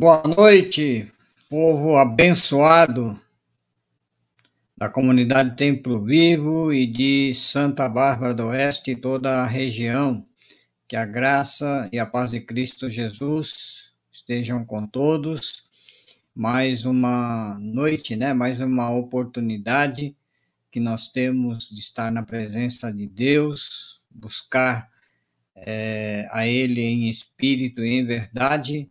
Boa noite, povo abençoado da comunidade Templo Vivo e de Santa Bárbara do Oeste e toda a região. Que a graça e a paz de Cristo Jesus estejam com todos. Mais uma noite, né? Mais uma oportunidade que nós temos de estar na presença de Deus, buscar é, a Ele em espírito e em verdade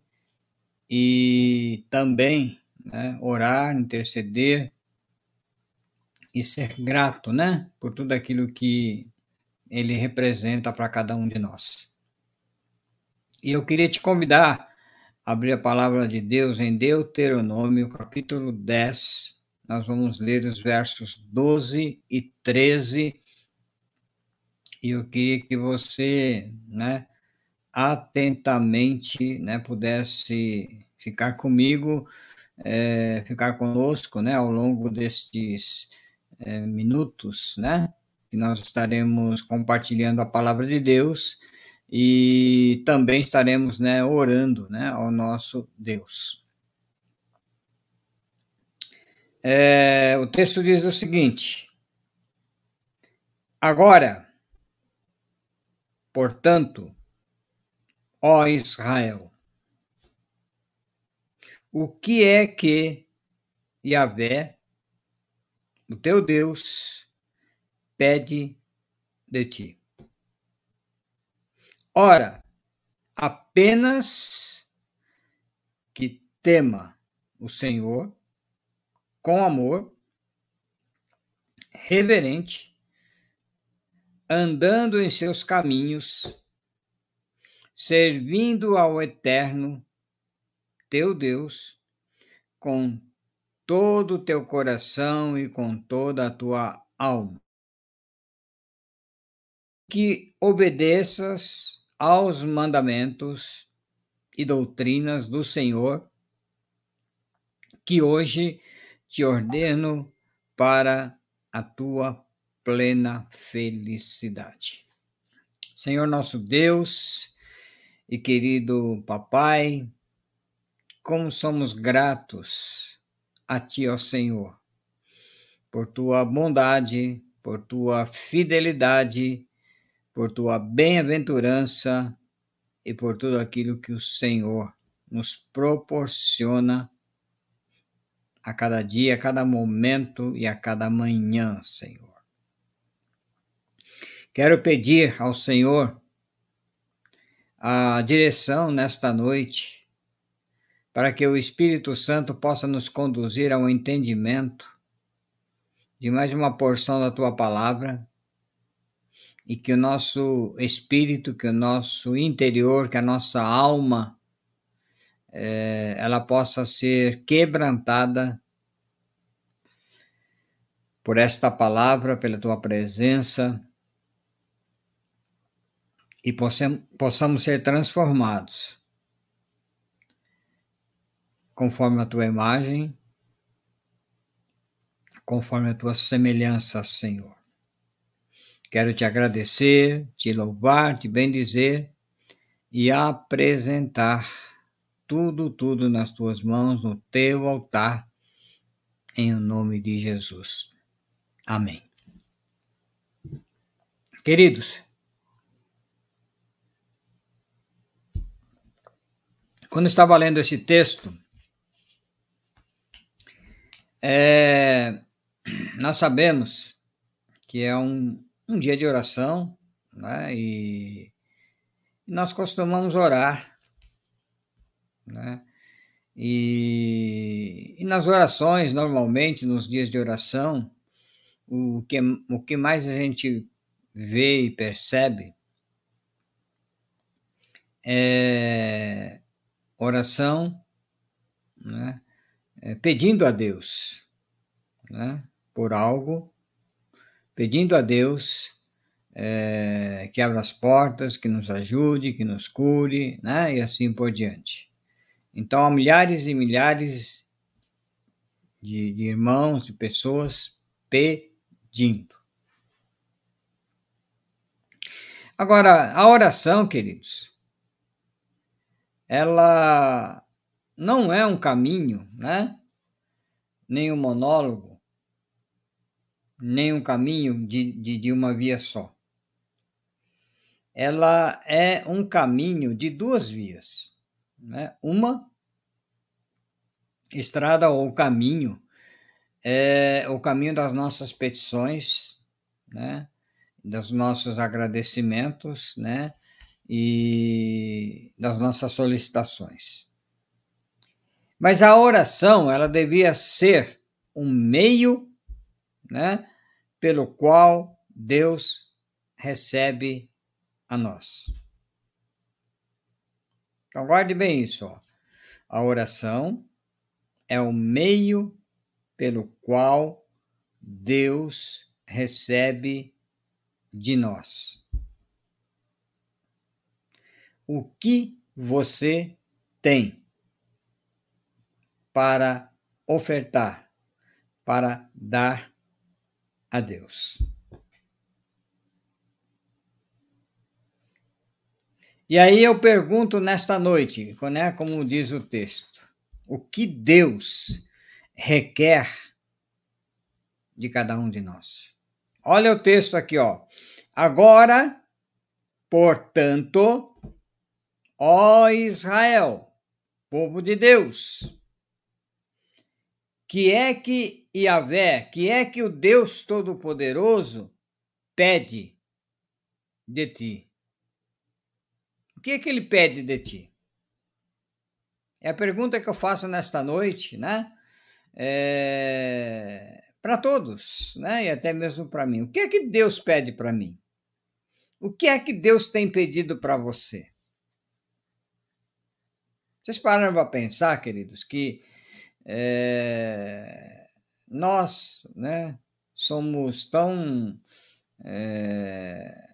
e também né, orar, interceder e ser grato, né, por tudo aquilo que ele representa para cada um de nós. E eu queria te convidar a abrir a palavra de Deus em Deuteronômio, capítulo 10. Nós vamos ler os versos 12 e 13. E eu queria que você, né, atentamente, né, pudesse ficar comigo, é, ficar conosco, né, ao longo destes é, minutos, né, que nós estaremos compartilhando a palavra de Deus e também estaremos, né, orando, né, ao nosso Deus. É, o texto diz o seguinte: Agora, portanto, ó Israel, o que é que Yahvé, o teu Deus, pede de ti? Ora, apenas que tema o Senhor com amor, reverente, andando em seus caminhos, servindo ao Eterno, teu Deus, com todo o teu coração e com toda a tua alma. Que obedeças aos mandamentos e doutrinas do Senhor, que hoje te ordeno para a tua plena felicidade. Senhor nosso Deus, e querido papai, como somos gratos a Ti, ó Senhor, por Tua bondade, por Tua fidelidade, por Tua bem-aventurança e por tudo aquilo que o Senhor nos proporciona a cada dia, a cada momento e a cada manhã, Senhor. Quero pedir ao Senhor a direção nesta noite, para que o Espírito Santo possa nos conduzir ao entendimento de mais uma porção da tua palavra e que o nosso espírito, que o nosso interior, que a nossa alma, é, ela possa ser quebrantada por esta palavra, pela tua presença e possamos ser transformados conforme a tua imagem, conforme a tua semelhança, Senhor. Quero te agradecer, te louvar, te bendizer e apresentar tudo, tudo nas tuas mãos, no teu altar, em nome de Jesus. Amém. Queridos, Quando estava lendo esse texto, é, nós sabemos que é um, um dia de oração, né? E nós costumamos orar, né? E, e, nas orações, normalmente, nos dias de oração, o que, o que mais a gente vê e percebe é oração, né? É, pedindo a Deus né? por algo, pedindo a Deus é, que abra as portas, que nos ajude, que nos cure, né? e assim por diante. Então, há milhares e milhares de, de irmãos, de pessoas pedindo. Agora, a oração, queridos, ela não é um caminho, né? Nem um monólogo, nem um caminho de, de, de uma via só. Ela é um caminho de duas vias. Né? Uma estrada ou caminho é o caminho das nossas petições, né? dos nossos agradecimentos, né? E das nossas solicitações. Mas a oração, ela devia ser um meio, né? Pelo qual Deus recebe a nós. Então, guarde bem isso. Ó. A oração é o meio pelo qual Deus recebe de nós. O que você tem para ofertar, para dar a Deus? E aí eu pergunto nesta noite, né, como diz o texto, o que Deus requer de cada um de nós? Olha o texto aqui, ó. Agora, portanto, ó Israel, povo de Deus, que é que Yahvé, que é que o Deus Todo-Poderoso pede de ti? O que é que ele pede de ti? É a pergunta que eu faço nesta noite, né? É... Para todos, né? E até mesmo para mim. O que é que Deus pede para mim? O que é que Deus tem pedido para você? Vocês pararam para pensar, queridos, que é... nós, né? Somos tão é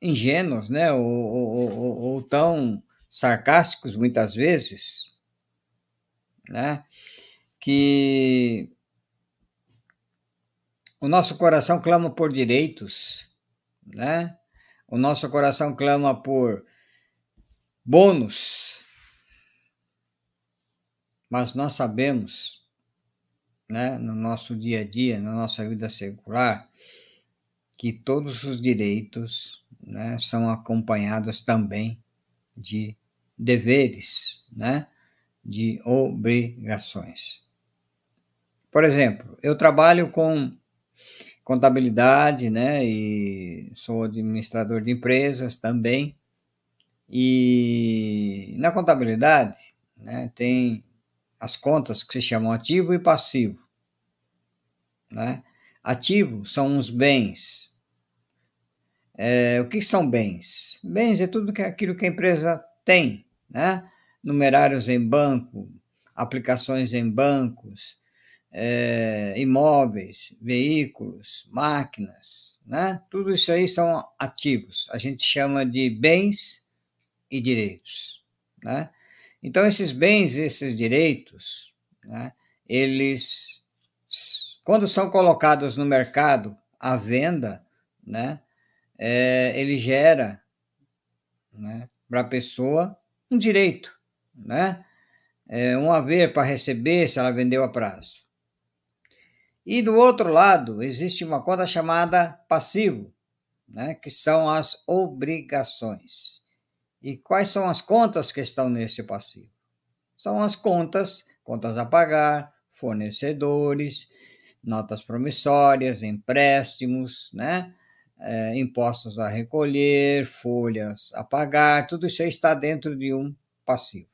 ingênuos, né? Ou, ou, ou, ou tão sarcásticos muitas vezes, né? Que o nosso coração clama por direitos, né? O nosso coração clama por bônus, mas nós sabemos, né, no nosso dia a dia, na nossa vida secular, que todos os direitos né, são acompanhados também de deveres, né, de obrigações. Por exemplo, eu trabalho com contabilidade, né, e sou administrador de empresas também. E na contabilidade, né, tem as contas que se chamam ativo e passivo, né? Ativo são os bens é, o que são bens? Bens é tudo que, aquilo que a empresa tem, né? Numerários em banco, aplicações em bancos, é, imóveis, veículos, máquinas, né? Tudo isso aí são ativos. A gente chama de bens e direitos, né? Então, esses bens, esses direitos, né? Eles, quando são colocados no mercado à venda, né? é, ele gera né, para a pessoa um direito, né? É, um haver para receber se ela vendeu a prazo. E do outro lado, existe uma conta chamada passivo, né, que são as obrigações. E quais são as contas que estão nesse passivo? São as contas, contas a pagar, fornecedores, notas promissórias, empréstimos, né? é, impostos a recolher, folhas a pagar, tudo isso está dentro de um passivo.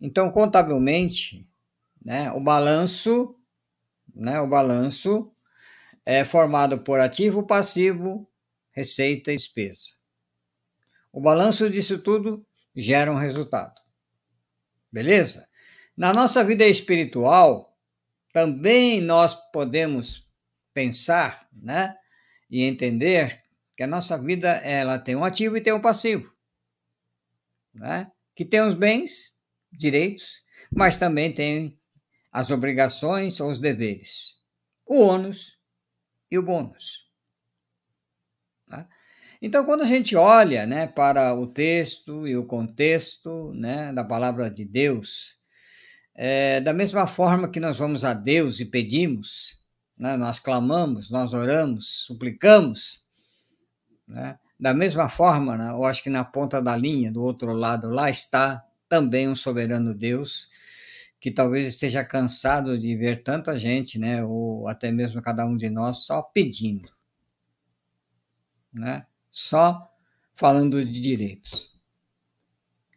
Então, contabilmente, né, o balanço, né, o balanço é formado por ativo, passivo, receita e despesa. O balanço disso tudo gera um resultado. Beleza? Na nossa vida espiritual, também nós podemos pensar, né? e entender que a nossa vida ela tem um ativo e tem um passivo, né? que tem os bens, direitos, mas também tem as obrigações ou os deveres, o ônus e o bônus. Então, quando a gente olha né, para o texto e o contexto né, da palavra de Deus, É, da mesma forma que nós vamos a Deus e pedimos, né, nós clamamos, nós oramos, suplicamos, né, da mesma forma, né, eu acho que na ponta da linha, do outro lado, lá está também um soberano Deus, que talvez esteja cansado de ver tanta gente, né, ou até mesmo cada um de nós só pedindo, né, só falando de direitos.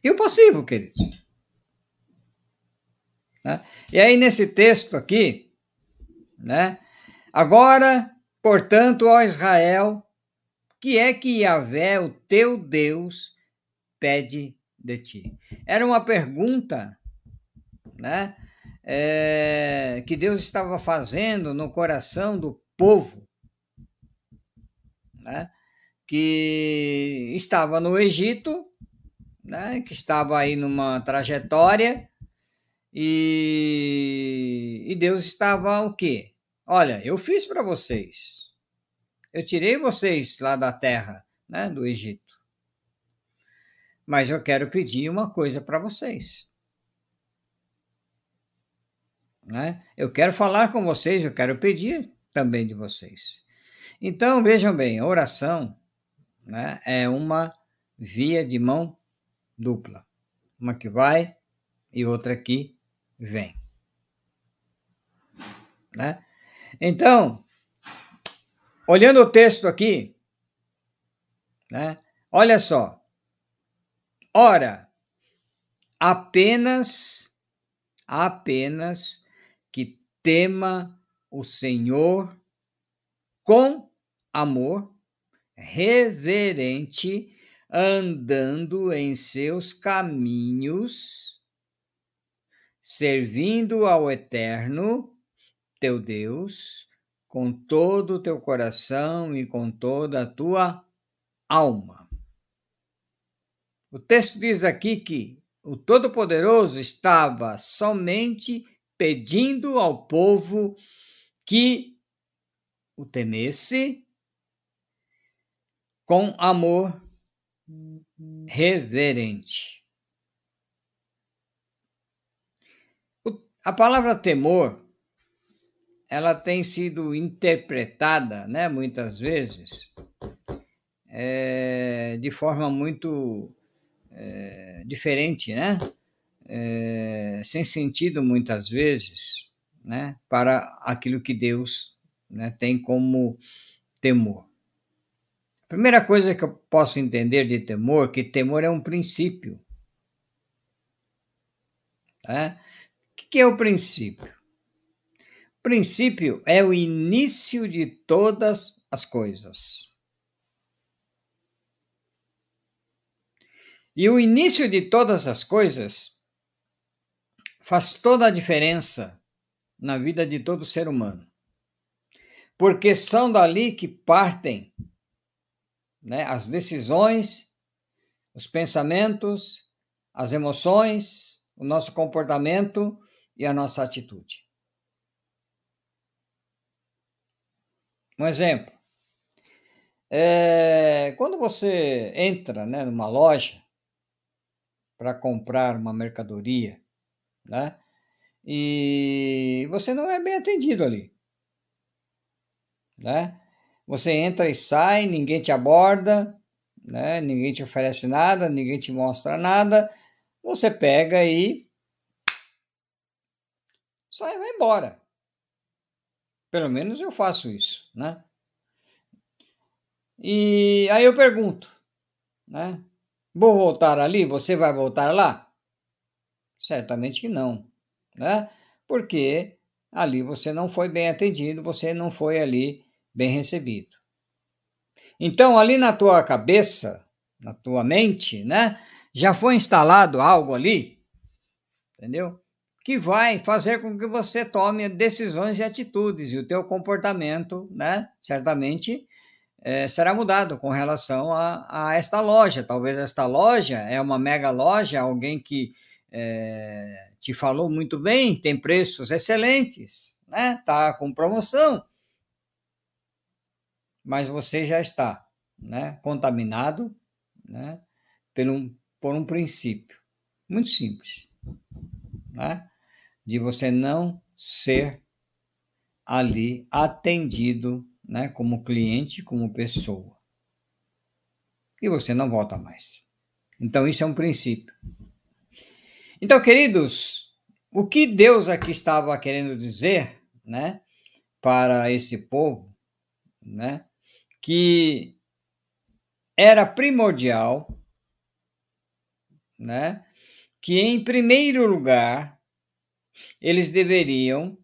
E o possível, queridos. Né? E aí, nesse texto aqui, né, agora, portanto, ó Israel, que é que Yahvé, o teu Deus, pede de ti? Era uma pergunta, né? É, que Deus estava fazendo no coração do povo, né? Que estava no Egito, né? Que estava aí numa trajetória e, e Deus estava o quê? Olha, eu fiz para vocês. Eu tirei vocês lá da terra, né, do Egito. Mas eu quero pedir uma coisa para vocês. Né? Eu quero falar com vocês, eu quero pedir também de vocês. Então, vejam bem, a oração né, é uma via de mão dupla. Uma que vai e outra que vem. Né? Então, olhando o texto aqui, né? olha só. Ora, apenas, apenas que tema o Senhor com amor reverente, andando em seus caminhos, servindo ao Eterno, teu Deus, com todo o teu coração e com toda a tua alma. O texto diz aqui que o Todo-Poderoso estava somente pedindo ao povo que o temesse com amor reverente. A palavra temor ela tem sido interpretada, né, muitas vezes, é, de forma muito é, diferente, né? É, sem sentido muitas vezes, né? Para aquilo que Deus né, tem como temor. Primeira coisa que eu posso entender de temor, que temor é um princípio. Né? O que é o princípio? O princípio é o início de todas as coisas. E o início de todas as coisas faz toda a diferença na vida de todo ser humano. Porque são dali que partem né, as decisões, os pensamentos, as emoções, o nosso comportamento e a nossa atitude. Um exemplo. É, quando você entra né, numa loja para comprar uma mercadoria, né, e você não é bem atendido ali, né? Você entra e sai, ninguém te aborda, né? Ninguém te oferece nada, ninguém te mostra nada. Você pega e sai e vai embora. Pelo menos eu faço isso, né? E aí eu pergunto, né? Vou voltar ali? Você vai voltar lá? Certamente que não, né? Porque ali você não foi bem atendido, você não foi ali bem recebido. Então, ali na tua cabeça, na tua mente, né? Já foi instalado algo ali, entendeu? que vai fazer com que você tome decisões e atitudes, e o teu comportamento, né, certamente é, será mudado com relação a, a, esta loja. Talvez esta loja é uma mega loja, alguém que é, te falou muito bem, tem preços excelentes, né, tá com promoção, mas você já está, né, contaminado, né, por um, por um princípio muito simples, né? de você não ser ali atendido, né, como cliente, como pessoa. E você não volta mais. Então isso é um princípio. Então, queridos, o que Deus aqui estava querendo dizer, né, para esse povo, né, que era primordial, né, que em primeiro lugar eles deveriam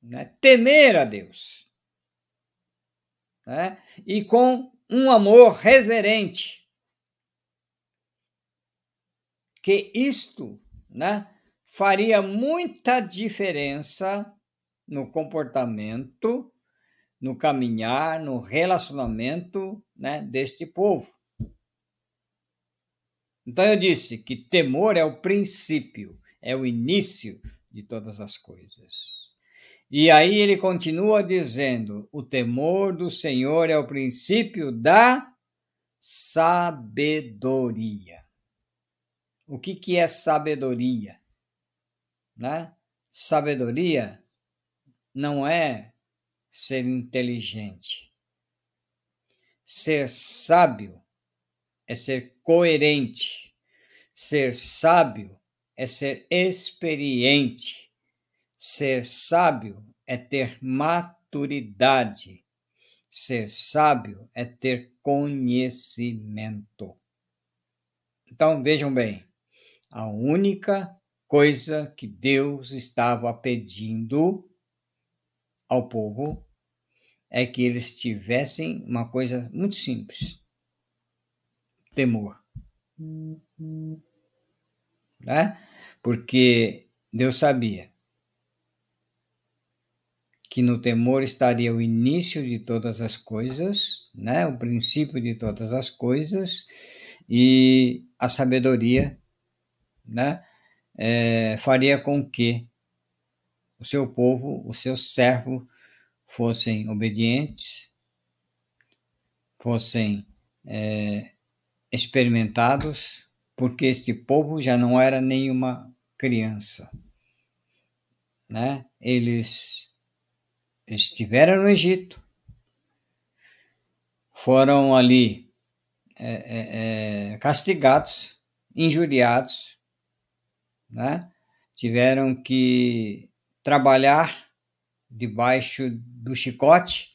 né, temer a Deus, né, e com um amor reverente, que isto, né, faria muita diferença no comportamento, no caminhar, no relacionamento né, deste povo. Então eu disse que temor é o princípio, é o início de todas as coisas. E aí ele continua dizendo: o temor do Senhor é o princípio da sabedoria. O que, que é sabedoria? Né? Sabedoria não é ser inteligente. Ser sábio é ser coerente. Ser sábio é ser experiente. Ser sábio é ter maturidade. Ser sábio é ter conhecimento. Então vejam bem, a única coisa que Deus estava pedindo ao povo é que eles tivessem uma coisa muito simples: temor. Né? Porque Deus sabia que no temor estaria o início de todas as coisas, né? o princípio de todas as coisas, e a sabedoria né? É, faria com que o seu povo, o seu servo, fossem obedientes, fossem é, experimentados, porque este povo já não era nenhuma criança. Né? Eles estiveram no Egito, foram ali é, é, é castigados, injuriados, né? tiveram que trabalhar debaixo do chicote,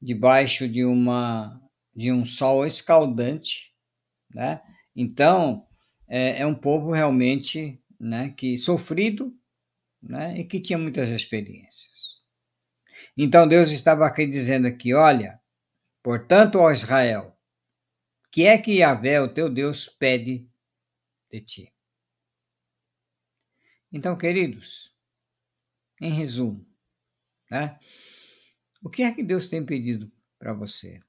debaixo de uma de um sol escaldante, né? Então é, é um povo realmente, né, que sofrido, né, e que tinha muitas experiências. Então Deus estava aqui dizendo aqui, olha, portanto, ó Israel, que é que Yahvé, o teu Deus, pede de ti? Então, queridos, em resumo, né? O que é que Deus tem pedido para você?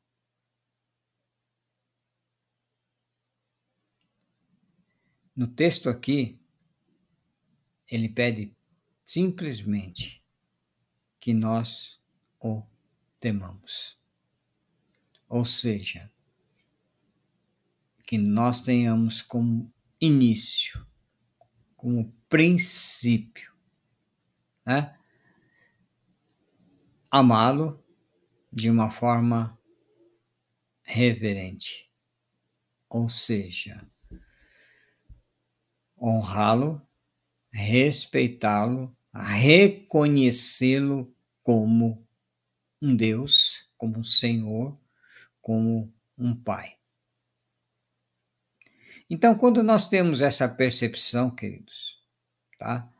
No texto aqui, ele pede simplesmente que nós o temamos. Ou seja, que nós tenhamos como início, como princípio, né? amá-lo de uma forma reverente, ou seja, honrá-lo, respeitá-lo, reconhecê-lo como um Deus, como um Senhor, como um Pai. Então, quando nós temos essa percepção, queridos, tá?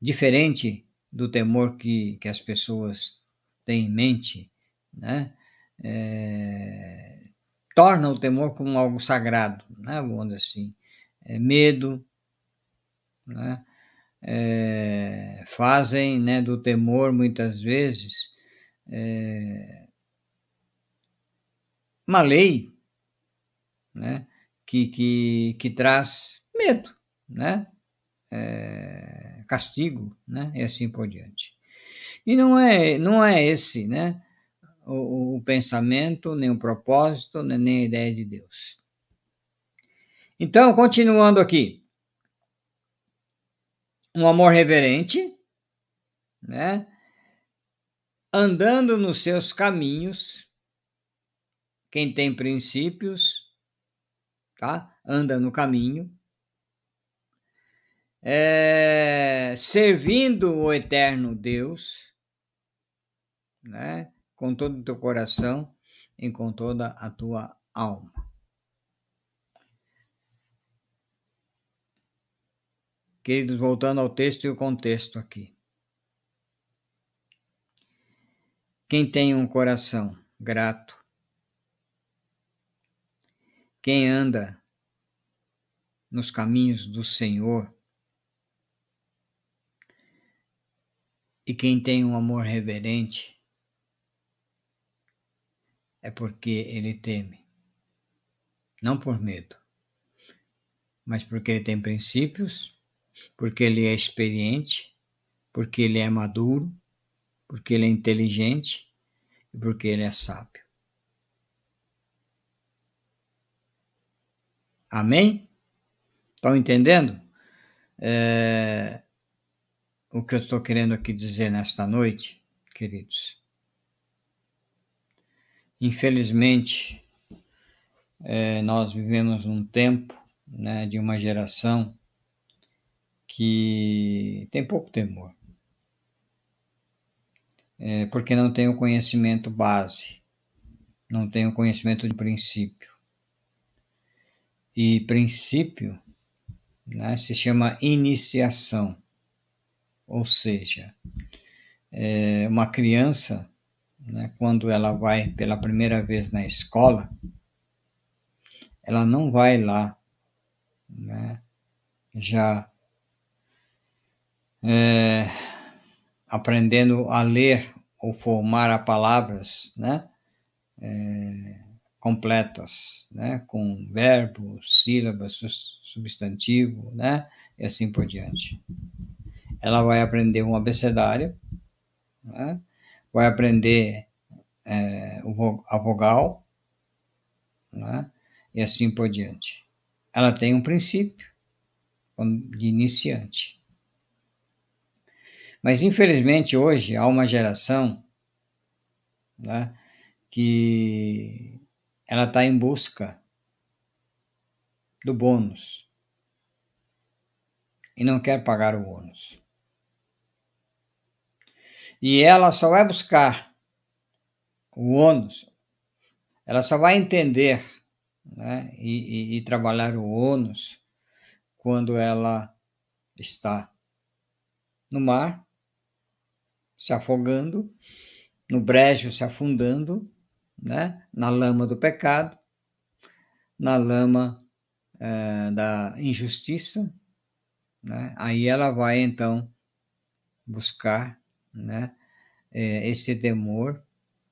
Diferente do temor que, que as pessoas têm em mente, né? É, torna o temor como algo sagrado, né? Vamos dizer assim, é, medo, né? É, fazem né, do temor muitas vezes é, uma lei né, que, que, que traz medo, né? é, castigo, né? E assim por diante. E não é, não é esse, né? O, o pensamento, nem o propósito, nem a ideia de Deus. Então, continuando aqui. Um amor reverente, né? Andando nos seus caminhos, quem tem princípios, tá? Anda no caminho, é, servindo o eterno Deus, né? Com todo o teu coração e com toda a tua alma. Queridos, voltando ao texto e o contexto aqui. Quem tem um coração grato, quem anda nos caminhos do Senhor, e quem tem um amor reverente, é porque ele teme, não por medo, mas porque ele tem princípios porque ele é experiente, porque ele é maduro, porque ele é inteligente e porque ele é sábio. Amém? Estão entendendo? É, o que eu estou querendo aqui dizer nesta noite, queridos. Infelizmente, é, nós vivemos um tempo né, de uma geração que tem pouco temor, é porque não tem o conhecimento base, não tem o conhecimento de princípio. E princípio né, se chama iniciação, ou seja, é uma criança, né, quando ela vai pela primeira vez na escola, ela não vai lá né, já é, aprendendo a ler ou formar palavras, né? É, completas, né? Com verbo, sílabas, substantivo, né? E assim por diante. Ela vai aprender um abecedário, né? vai aprender é, a vogal, né? e assim por diante. Ela tem um princípio de iniciante. Mas, infelizmente, hoje há uma geração né, que ela está em busca do bônus e não quer pagar o ônus. E ela só vai buscar o ônus, ela só vai entender né, e, e, e trabalhar o ônus quando ela está no mar se afogando, no brejo se afundando, né? na lama do pecado, na lama é, da injustiça, né? aí ela vai então buscar né? É, esse temor,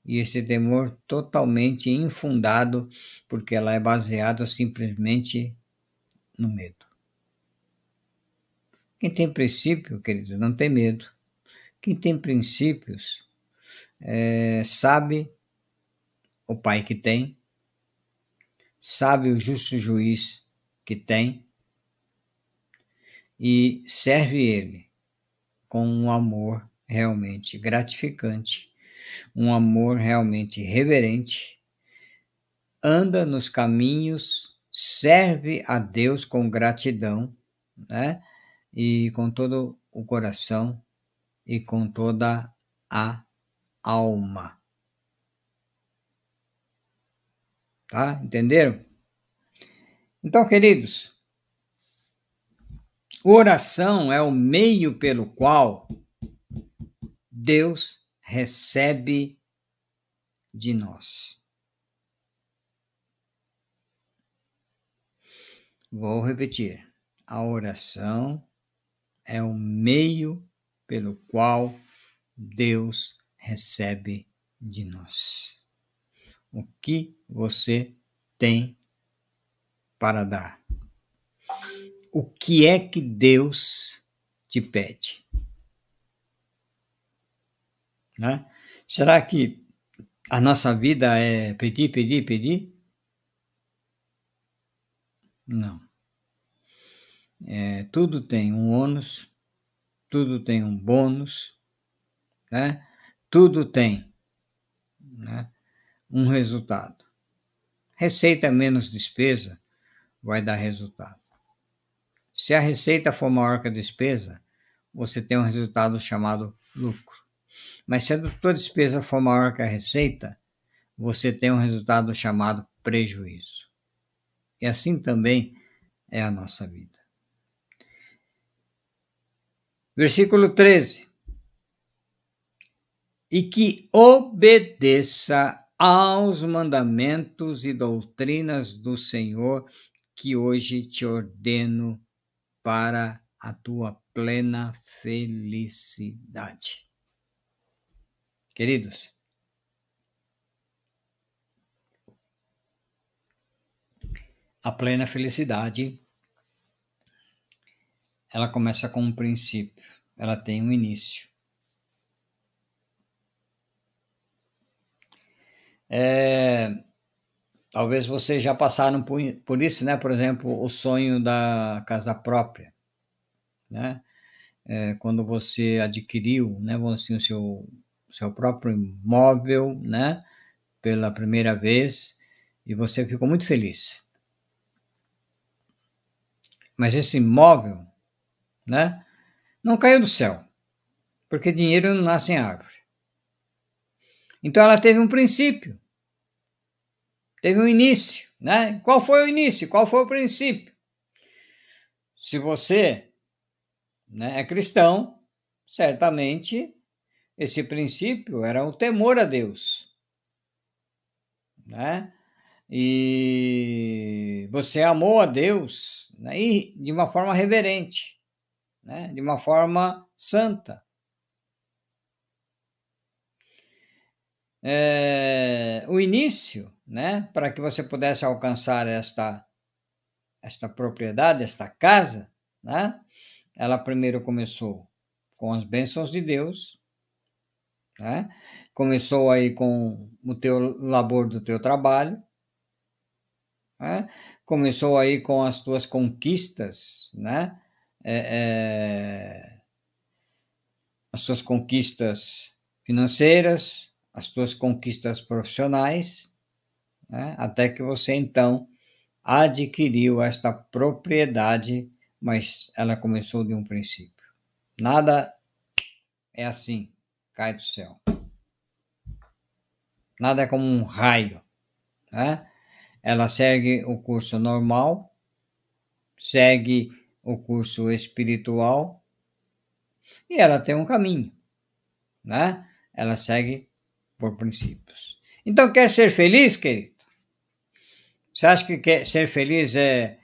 e esse temor totalmente infundado, porque ela é baseada simplesmente no medo. Quem tem princípio, querido, não tem medo. Quem tem princípios é, sabe o pai que tem, sabe o justo juiz que tem e serve ele com um amor realmente gratificante, um amor realmente reverente, anda nos caminhos, serve a Deus com gratidão, né? E com todo o coração e com toda a alma. Tá? Entenderam? Então, queridos, oração é o meio pelo qual Deus recebe de nós. Vou repetir. A oração é o meio pelo qual Deus recebe de nós. O que você tem para dar? O que é que Deus te pede? Né? Será que a nossa vida é pedir, pedir, pedir? Não. É, tudo tem um ônus tudo tem um bônus, né? Tudo tem né? um resultado. Receita menos despesa vai dar resultado. Se a receita for maior que a despesa, você tem um resultado chamado lucro. Mas se a sua despesa for maior que a receita, você tem um resultado chamado prejuízo. E assim também é a nossa vida. Versículo 13. E que obedeça aos mandamentos e doutrinas do Senhor que hoje te ordeno para a tua plena felicidade. Queridos, a plena felicidade ela começa com um princípio, ela tem um início. É, talvez vocês já passaram por, por isso, né? Por exemplo, o sonho da casa própria, né? É, quando você adquiriu, né? Assim, o seu, seu próprio imóvel, né? Pela primeira vez e você ficou muito feliz. Mas esse imóvel né? Não caiu do céu, porque dinheiro não nasce em árvore. Então ela teve um princípio, teve um início, né? Qual foi o início? Qual foi o princípio? Se você né, é cristão, certamente esse princípio era o temor a Deus, né? E você amou a Deus né, e de uma forma reverente né, de uma forma santa. É, o início, né, para que você pudesse alcançar esta, esta propriedade, esta casa, né, ela primeiro começou com as bênçãos de Deus, né, começou aí com o teu labor do teu trabalho, né, começou aí com as tuas conquistas, né, é, é, as suas conquistas financeiras, as suas conquistas profissionais, né? até que você então adquiriu esta propriedade, mas ela começou de um princípio. Nada é assim, cai do céu. Nada é como um raio. Né? Ela segue o curso normal, segue o curso espiritual e ela tem um caminho, né? Ela segue por princípios. Então, quer ser feliz, querido? Você acha que quer ser feliz é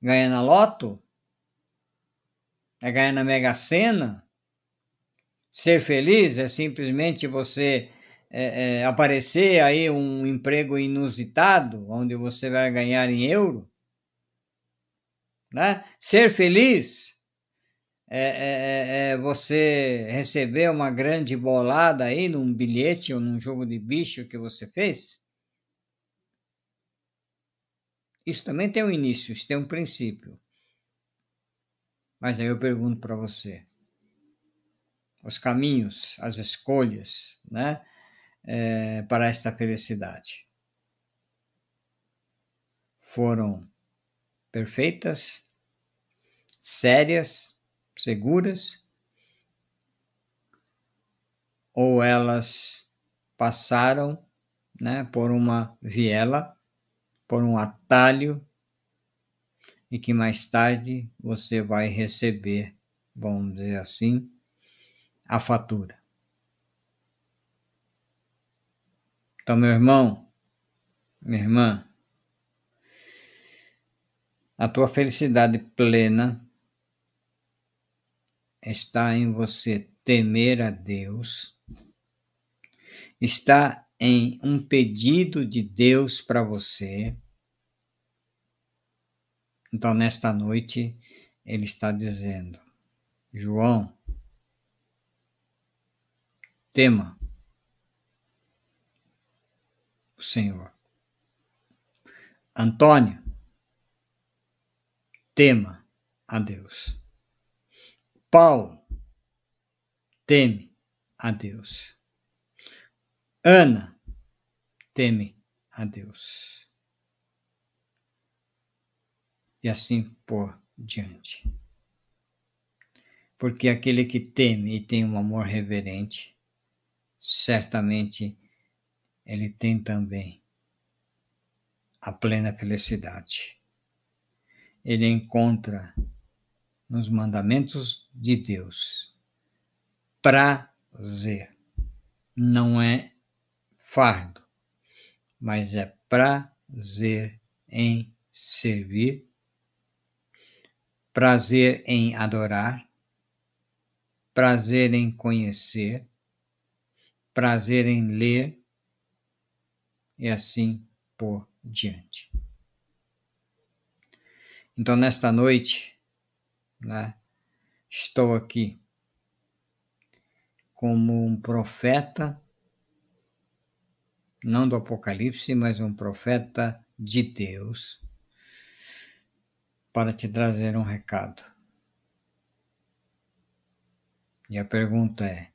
ganhar na loto? É ganhar na Mega Sena? Ser feliz é simplesmente você é, é, aparecer aí um emprego inusitado, onde você vai ganhar em euro? Né? Ser feliz é, é, é, é, você receber uma grande bolada aí num bilhete ou num jogo de bicho que você fez. Isso também tem um início, isso tem um princípio. Mas aí eu pergunto para você: os caminhos, as escolhas, né, é, para esta felicidade. Foram perfeitas sérias, seguras, ou elas passaram né, por uma viela, por um atalho, e que mais tarde você vai receber, vamos dizer assim, a fatura. Então, meu irmão, minha irmã, a tua felicidade plena está em você temer a Deus, está em um pedido de Deus para você. Então, nesta noite, ele está dizendo: João, tema o Senhor. Antônio, tema a Deus. Paulo teme a Deus. Ana teme a Deus. E assim por diante. Porque aquele que teme e tem um amor reverente, certamente ele tem também a plena felicidade. Ele encontra nos mandamentos de Deus prazer. Não é fardo, mas é prazer em servir, prazer em adorar, prazer em conhecer, prazer em ler e assim por diante. Então, nesta noite, né, estou aqui como um profeta, não do Apocalipse, mas um profeta de Deus, para te trazer um recado. E a pergunta é: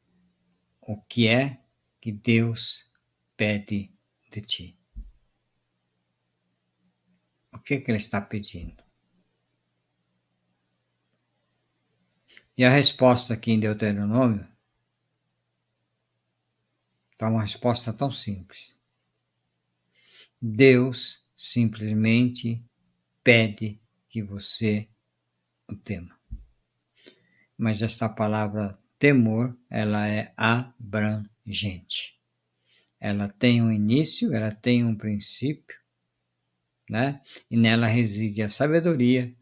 o que é que Deus pede de ti? O que, é que ele está pedindo? E a resposta aqui em Deuteronômio está uma resposta tão simples. Deus simplesmente pede que você o tema. Mas esta palavra temor, ela é abrangente. Ela tem um início, ela tem um princípio, né? E nela reside a sabedoria,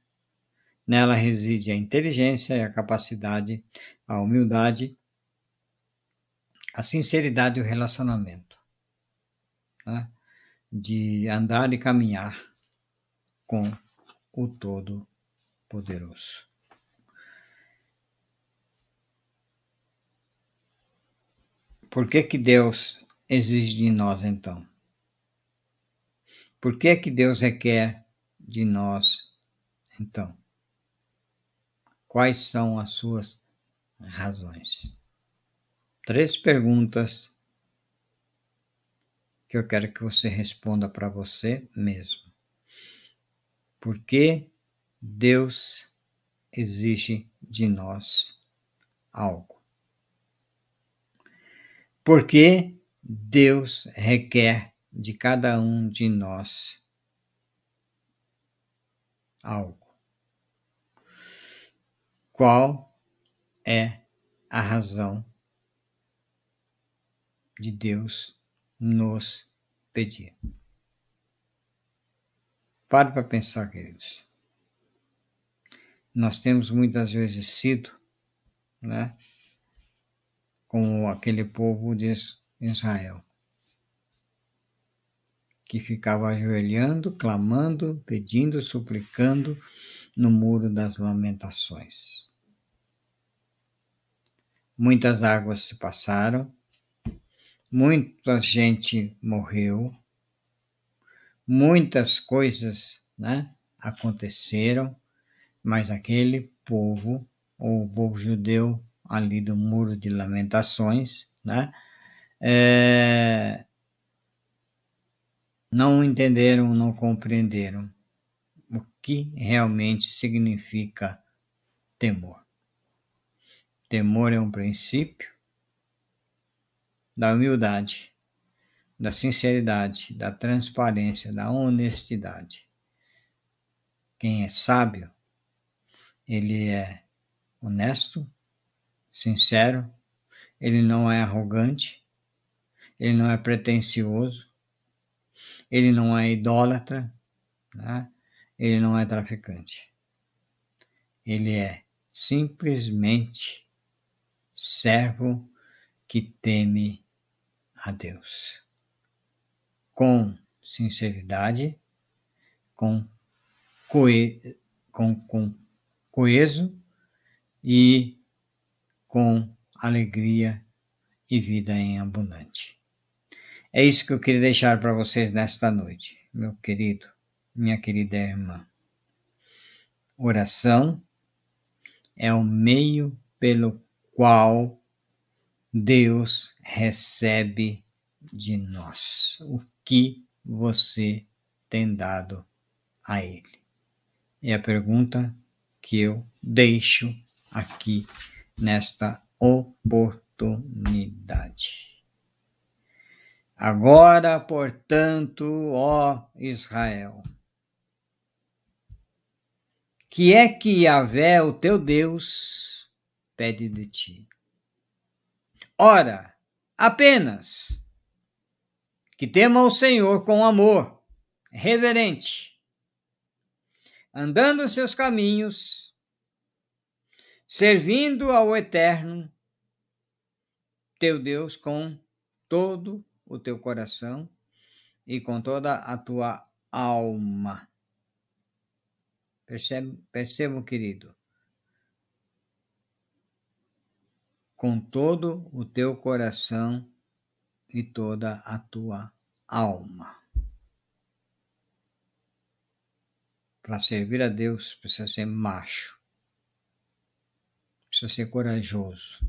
nela reside a inteligência e a capacidade, a humildade, a sinceridade e o relacionamento, né? de andar e caminhar com o Todo-Poderoso. Por que, que Deus exige de nós então? Por que que Deus requer de nós então? Quais são as suas razões? Três perguntas que eu quero que você responda para você mesmo. Por que Deus exige de nós algo? Por que Deus requer de cada um de nós algo. Qual é a razão de Deus nos pedir? Pare para pensar, queridos. Nós temos muitas vezes sido, né, como aquele povo de Israel que ficava ajoelhando, clamando, pedindo, suplicando no muro das lamentações. Muitas águas se passaram, muita gente morreu, muitas coisas né, aconteceram, mas aquele povo, o povo judeu ali do muro de lamentações, né, é, não entenderam, não compreenderam o que realmente significa temor. Temor é um princípio da humildade, da sinceridade, da transparência, da honestidade. Quem é sábio, ele é honesto, sincero, ele não é arrogante, ele não é pretensioso, ele não é idólatra, né? ele não é traficante. Ele é simplesmente servo que teme a Deus. Com sinceridade, com, coe, com, com coeso e com alegria e vida em abundante. É isso que eu queria deixar para vocês nesta noite, meu querido, minha querida irmã. Oração é o meio pelo qual Deus recebe de nós? O que você tem dado a Ele? É a pergunta que eu deixo aqui nesta oportunidade. Agora, portanto, ó Israel, que é que Yahvé, o teu Deus, pede de ti? Ora, apenas que tema o Senhor com amor, reverente, andando os seus caminhos, servindo ao Eterno, teu Deus, com todo o teu coração e com toda a tua alma. Percebe, percebam, querido? Com todo o teu coração e toda a tua alma. Para servir a Deus, precisa ser macho, precisa ser corajoso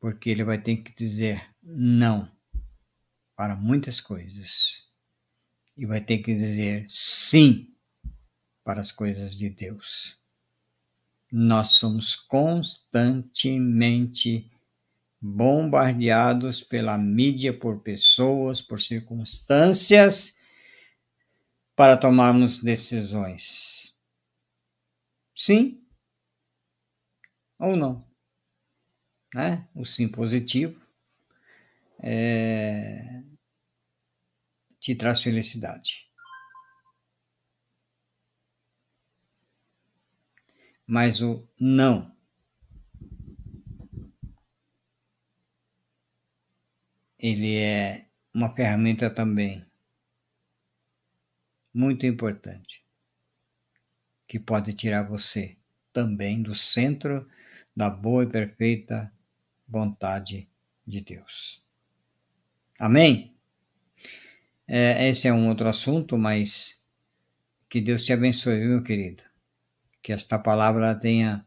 porque ele vai ter que dizer não para muitas coisas e vai ter que dizer sim para as coisas de Deus. Nós somos constantemente bombardeados pela mídia, por pessoas, por circunstâncias, para tomarmos decisões. Sim ou não? né? o sim positivo, é, te traz felicidade. Mas o não, ele é uma ferramenta também muito importante que pode tirar você também do centro da boa e perfeita vontade de Deus. Amém? É, esse é um outro assunto, mas que Deus te abençoe, meu querido. Que esta palavra tenha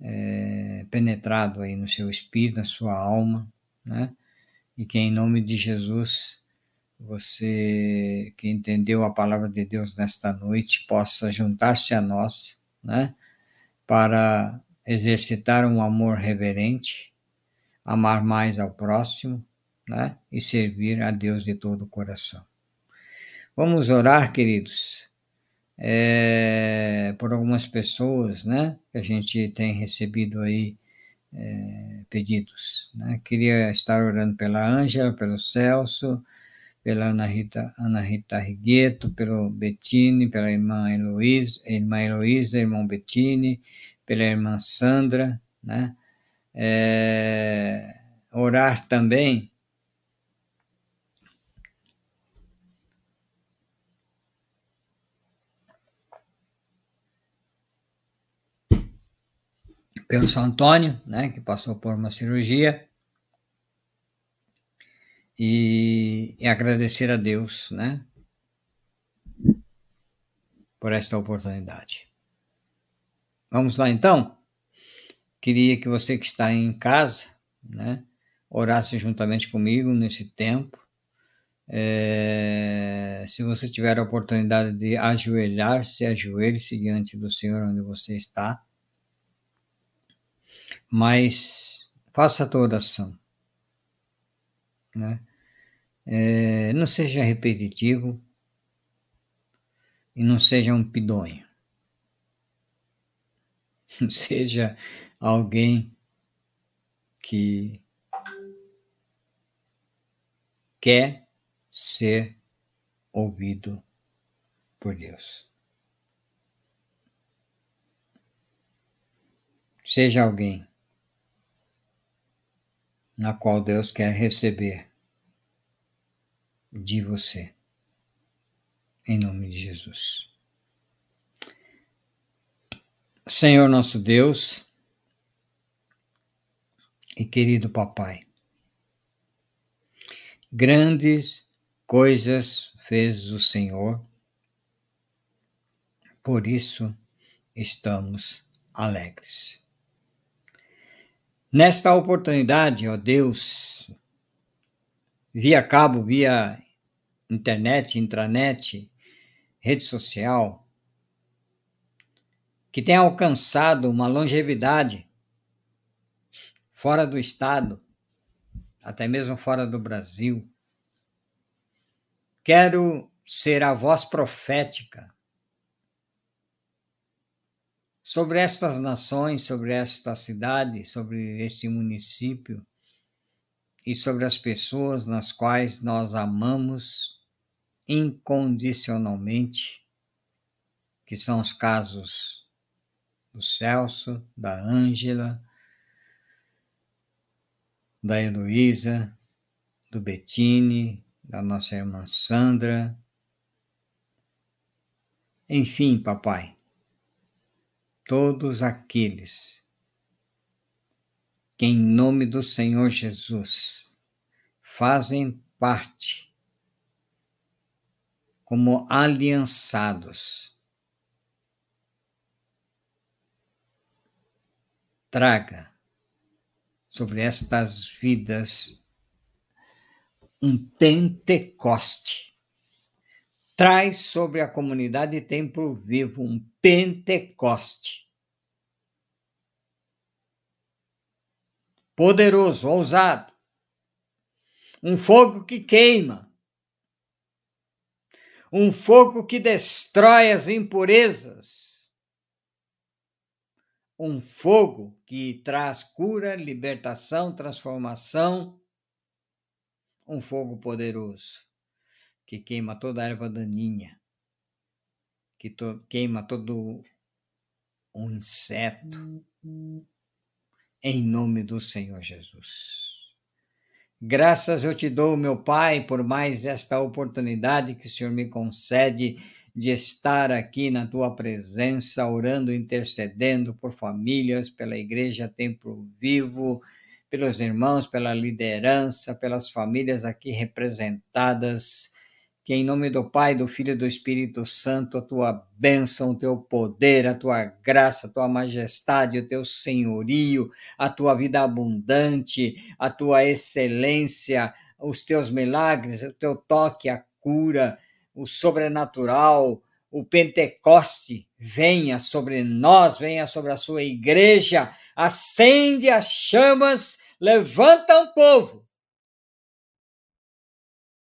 é, penetrado aí no seu espírito, na sua alma, né? E que em nome de Jesus, você que entendeu a palavra de Deus nesta noite, possa juntar-se a nós, né? Para exercitar um amor reverente, amar mais ao próximo, né? E servir a Deus de todo o coração. Vamos orar, queridos, é, por algumas pessoas, né? Que a gente tem recebido aí é, pedidos, né? Queria estar orando pela Ângela, pelo Celso, pela Ana Rita, Ana Rita Rigueto, pelo Bettini, pela irmã Heloísa, irmã Heloísa, irmão Bettini, pela irmã Sandra, né? é, orar também pelo São Antônio, né, que passou por uma cirurgia, e, e, agradecer a Deus, né, por esta oportunidade. Vamos lá então? Queria que você que está em casa, né, orasse juntamente comigo nesse tempo. É, se você tiver a oportunidade de ajoelhar-se, ajoelhe-se diante do Senhor onde você está. Mas faça a tua oração. Né? É, não seja repetitivo e não seja um pidonho. seja alguém que quer ser ouvido por Deus. Seja alguém na qual Deus quer receber de você, em nome de Jesus. Senhor nosso Deus, e querido papai. Grandes coisas fez o Senhor, por isso estamos alegres. Nesta oportunidade, ó Deus, via cabo, via internet, intranet, rede social, que tem alcançado uma longevidade fora do Estado, até mesmo fora do Brasil. Quero ser a voz profética sobre estas nações, sobre esta cidade, sobre este município e sobre as pessoas nas quais nós amamos incondicionalmente, que são os casos do Celso, da Ângela, da Heloísa, do Bettine, da nossa irmã Sandra. Enfim, papai, todos aqueles que, em nome do Senhor Jesus, fazem parte como aliançados. Traga sobre estas vidas um Pentecoste. Traz sobre a comunidade Templo Vivo um Pentecoste. Poderoso, ousado. Um fogo que queima. Um fogo que destrói as impurezas um fogo que traz cura, libertação, transformação, um fogo poderoso que queima toda a erva daninha, que to queima todo o inseto, em nome do Senhor Jesus. Graças eu te dou, meu Pai, por mais esta oportunidade que o Senhor me concede de estar aqui na tua presença, orando, intercedendo por famílias, pela Igreja Templo Vivo, pelos irmãos, pela liderança, pelas famílias aqui representadas. Que em nome do Pai, do Filho e do Espírito Santo, a tua bênção, o teu poder, a tua graça, a tua majestade, o teu senhorio, a tua vida abundante, a tua excelência, os teus milagres, o teu toque, a cura, o sobrenatural, o Pentecoste venha sobre nós, venha sobre a sua igreja, acende as chamas, levanta um povo.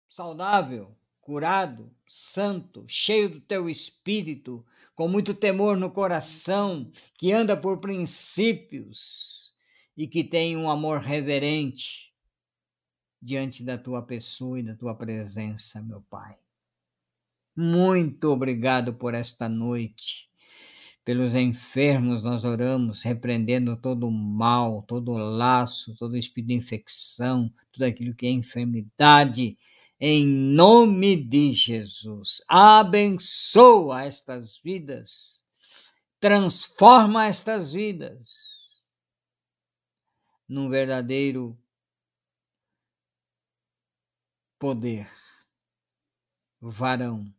Saudável, curado, santo, cheio do teu espírito, com muito temor no coração, que anda por princípios e que tem um amor reverente diante da tua pessoa e da tua presença, meu Pai. Muito obrigado por esta noite. Pelos enfermos nós oramos, repreendendo todo o mal, todo o laço, todo o espírito de infecção, tudo aquilo que é enfermidade. Em nome de Jesus, abençoa estas vidas, transforma estas vidas num verdadeiro poder, varão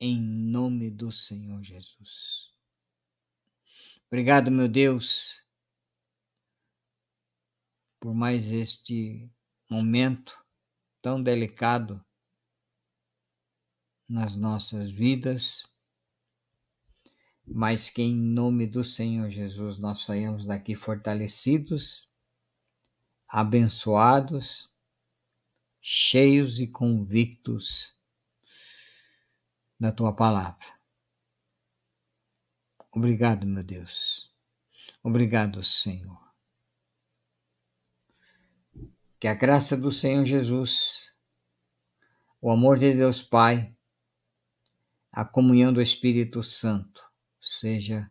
em nome do Senhor Jesus. Obrigado, meu Deus, por mais este momento tão delicado nas nossas vidas, mas que em nome do Senhor Jesus nós saímos daqui fortalecidos, abençoados, cheios e convictos na tua palavra. Obrigado, meu Deus. Obrigado, Senhor. Que a graça do Senhor Jesus, o amor de Deus Pai, a comunhão do Espírito Santo seja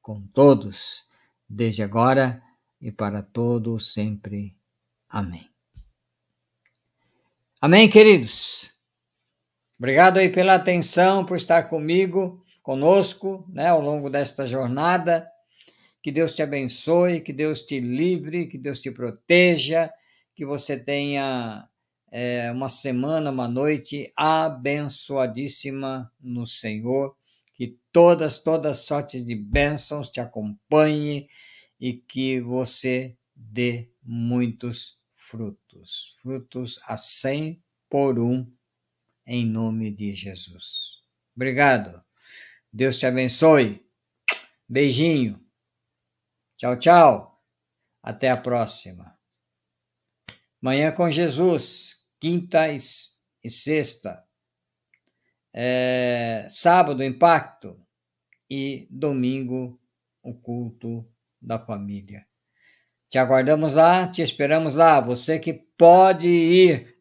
com todos, desde agora e para todo sempre. Amém. Amém, queridos. Obrigado aí pela atenção, por estar comigo, conosco, né, ao longo desta jornada. Que Deus te abençoe, que Deus te livre, que Deus te proteja, que você tenha é, uma semana, uma noite abençoadíssima no Senhor, que todas, todas sortes de bênçãos te acompanhem e que você dê muitos frutos, frutos a cem por um, em nome de Jesus. Obrigado. Deus te abençoe. Beijinho. Tchau, tchau. Até a próxima. Manhã com Jesus, quinta e sexta. É, sábado, impacto. E domingo, o culto da família. Te aguardamos lá, te esperamos lá. Você que pode ir,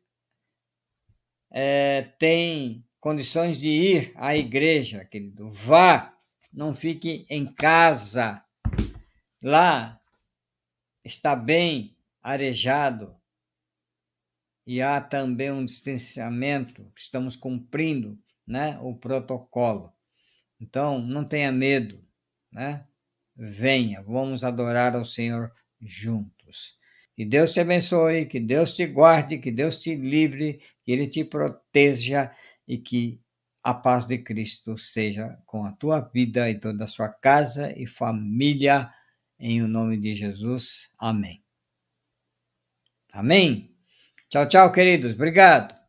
é, tem condições de ir à igreja, querido. Vá, não fique em casa. Lá está bem arejado e há também um distanciamento, estamos cumprindo né, o protocolo. Então, não tenha medo, né? Venha, vamos adorar ao Senhor juntos. Que Deus te abençoe, que Deus te guarde, que Deus te livre, que Ele te proteja e que a paz de Cristo seja com a tua vida e toda a sua casa e família, em o nome de Jesus. Amém. Amém. Tchau, tchau, queridos. Obrigado.